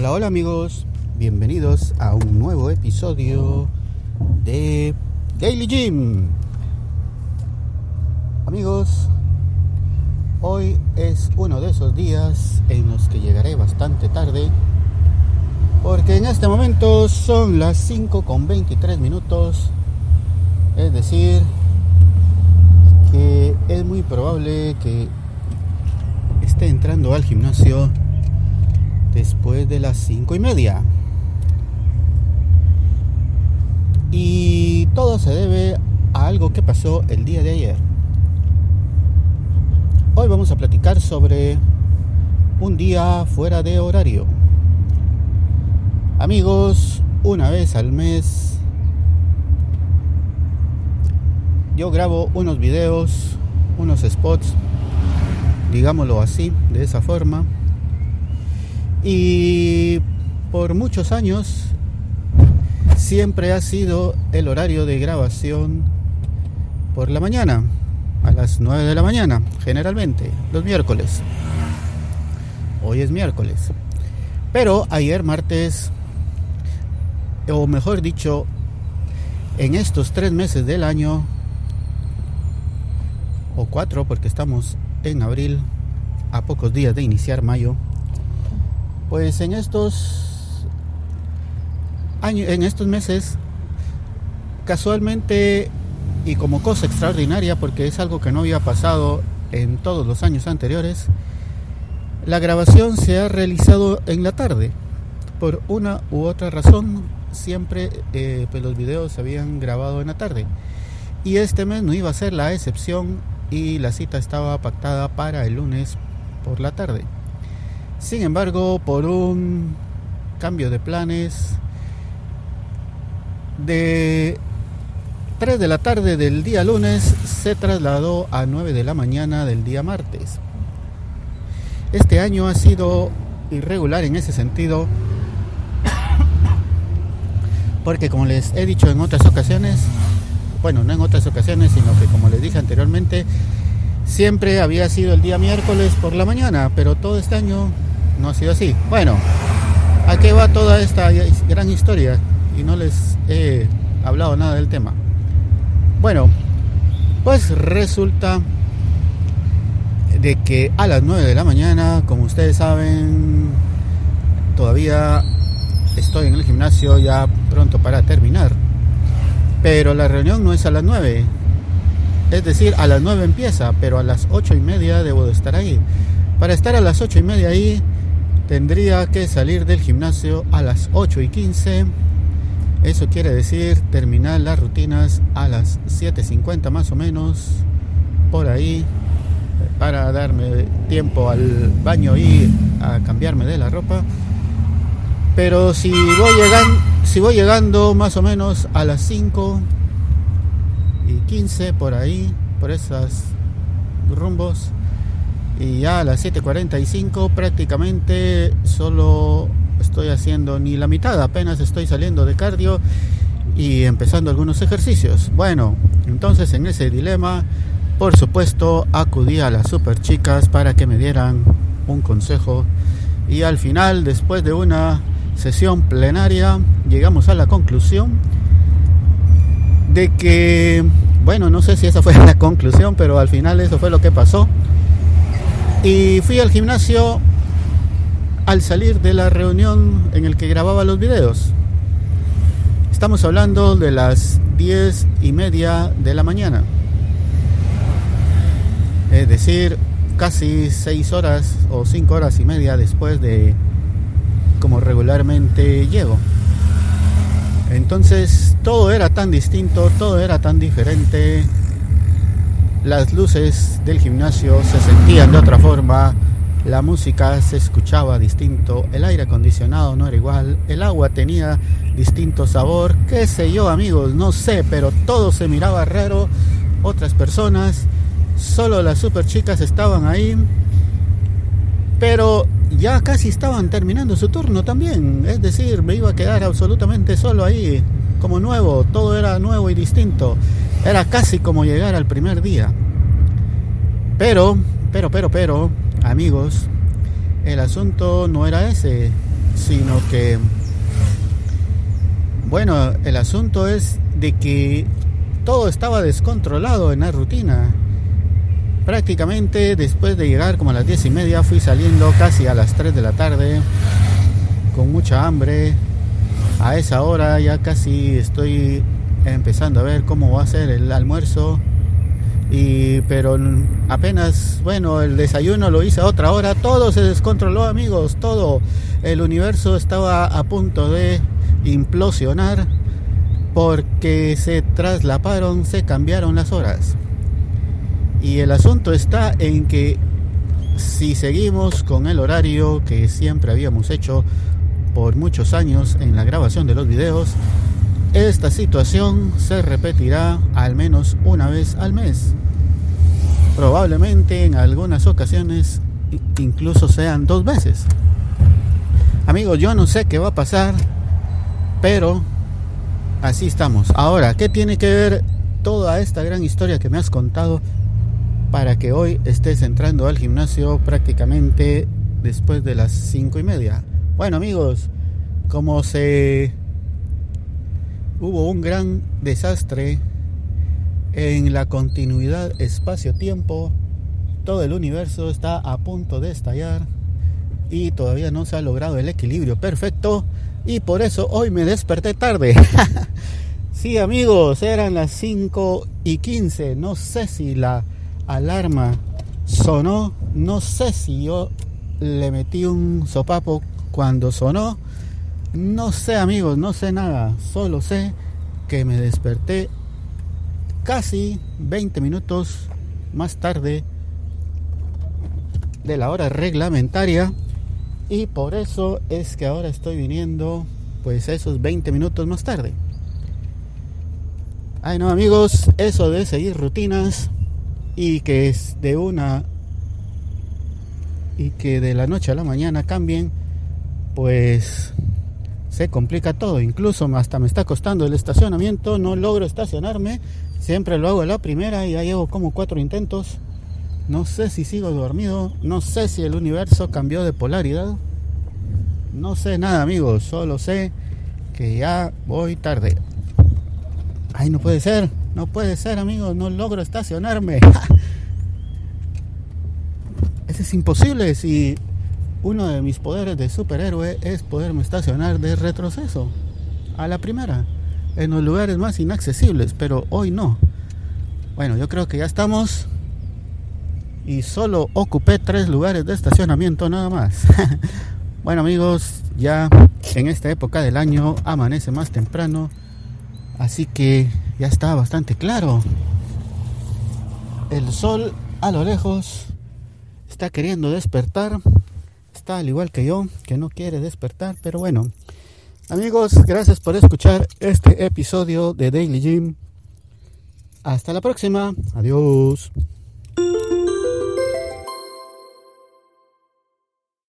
Hola, hola amigos, bienvenidos a un nuevo episodio de Daily Gym. Amigos, hoy es uno de esos días en los que llegaré bastante tarde porque en este momento son las 5 con 23 minutos, es decir, que es muy probable que esté entrando al gimnasio después de las 5 y media. Y todo se debe a algo que pasó el día de ayer. Hoy vamos a platicar sobre un día fuera de horario. Amigos, una vez al mes yo grabo unos videos, unos spots, digámoslo así, de esa forma. Y por muchos años siempre ha sido el horario de grabación por la mañana, a las 9 de la mañana, generalmente, los miércoles. Hoy es miércoles. Pero ayer martes o mejor dicho, en estos tres meses del año, o cuatro, porque estamos en abril, a pocos días de iniciar mayo, pues en estos años, en estos meses, casualmente y como cosa extraordinaria, porque es algo que no había pasado en todos los años anteriores, la grabación se ha realizado en la tarde. Por una u otra razón, siempre eh, pues los videos se habían grabado en la tarde. Y este mes no iba a ser la excepción y la cita estaba pactada para el lunes por la tarde. Sin embargo, por un cambio de planes de 3 de la tarde del día lunes se trasladó a 9 de la mañana del día martes. Este año ha sido irregular en ese sentido porque como les he dicho en otras ocasiones, bueno, no en otras ocasiones, sino que como les dije anteriormente, siempre había sido el día miércoles por la mañana, pero todo este año no ha sido así. Bueno, ¿a qué va toda esta gran historia? Y no les he hablado nada del tema. Bueno, pues resulta de que a las 9 de la mañana, como ustedes saben, todavía estoy en el gimnasio ya pronto para terminar. Pero la reunión no es a las 9. Es decir, a las 9 empieza, pero a las 8 y media debo de estar ahí. Para estar a las 8 y media ahí, tendría que salir del gimnasio a las 8 y 15. Eso quiere decir terminar las rutinas a las 7.50 más o menos, por ahí, para darme tiempo al baño y a cambiarme de la ropa pero si voy llegando, si voy llegando más o menos a las 5 y 15 por ahí, por esos rumbos, y ya a las 7.45 prácticamente solo estoy haciendo ni la mitad, apenas estoy saliendo de cardio y empezando algunos ejercicios. Bueno, entonces en ese dilema, por supuesto, acudí a las super chicas para que me dieran un consejo y al final, después de una sesión plenaria llegamos a la conclusión de que, bueno, no sé si esa fue la conclusión, pero al final eso fue lo que pasó. Y fui al gimnasio al salir de la reunión en el que grababa los videos. Estamos hablando de las diez y media de la mañana. Es decir, casi seis horas o cinco horas y media después de como regularmente llego. Entonces todo era tan distinto, todo era tan diferente. Las luces del gimnasio se sentían de otra forma, la música se escuchaba distinto, el aire acondicionado no era igual, el agua tenía distinto sabor, qué sé yo amigos, no sé, pero todo se miraba raro, otras personas, solo las super chicas estaban ahí, pero ya casi estaban terminando su turno también. Es decir, me iba a quedar absolutamente solo ahí, como nuevo. Todo era nuevo y distinto. Era casi como llegar al primer día. Pero, pero, pero, pero, amigos, el asunto no era ese, sino que, bueno, el asunto es de que todo estaba descontrolado en la rutina. Prácticamente después de llegar como a las diez y media fui saliendo casi a las 3 de la tarde con mucha hambre. A esa hora ya casi estoy empezando a ver cómo va a ser el almuerzo. Y pero apenas, bueno, el desayuno lo hice a otra hora, todo se descontroló, amigos, todo. El universo estaba a punto de implosionar porque se traslaparon, se cambiaron las horas. Y el asunto está en que si seguimos con el horario que siempre habíamos hecho por muchos años en la grabación de los videos, esta situación se repetirá al menos una vez al mes. Probablemente en algunas ocasiones incluso sean dos veces. Amigos, yo no sé qué va a pasar, pero así estamos. Ahora, ¿qué tiene que ver toda esta gran historia que me has contado para que hoy estés entrando al gimnasio prácticamente después de las cinco y media? Bueno, amigos, como se hubo un gran desastre en la continuidad espacio-tiempo, todo el universo está a punto de estallar y todavía no se ha logrado el equilibrio perfecto y por eso hoy me desperté tarde. sí amigos, eran las 5 y 15, no sé si la alarma sonó, no sé si yo le metí un sopapo cuando sonó, no sé amigos, no sé nada, solo sé que me desperté casi 20 minutos más tarde de la hora reglamentaria y por eso es que ahora estoy viniendo pues esos 20 minutos más tarde. Ay no amigos, eso de seguir rutinas y que es de una y que de la noche a la mañana cambien, pues se complica todo. Incluso hasta me está costando el estacionamiento, no logro estacionarme. Siempre lo hago a la primera y ya llevo como cuatro intentos. No sé si sigo dormido, no sé si el universo cambió de polaridad. No sé nada, amigos, solo sé que ya voy tarde. Ay, no puede ser, no puede ser, amigos, no logro estacionarme. Eso es imposible si uno de mis poderes de superhéroe es poderme estacionar de retroceso a la primera en los lugares más inaccesibles, pero hoy no. Bueno, yo creo que ya estamos y solo ocupé tres lugares de estacionamiento nada más. bueno amigos, ya en esta época del año amanece más temprano, así que ya está bastante claro. El sol a lo lejos está queriendo despertar, está al igual que yo, que no quiere despertar, pero bueno. Amigos, gracias por escuchar este episodio de Daily Gym. Hasta la próxima. Adiós.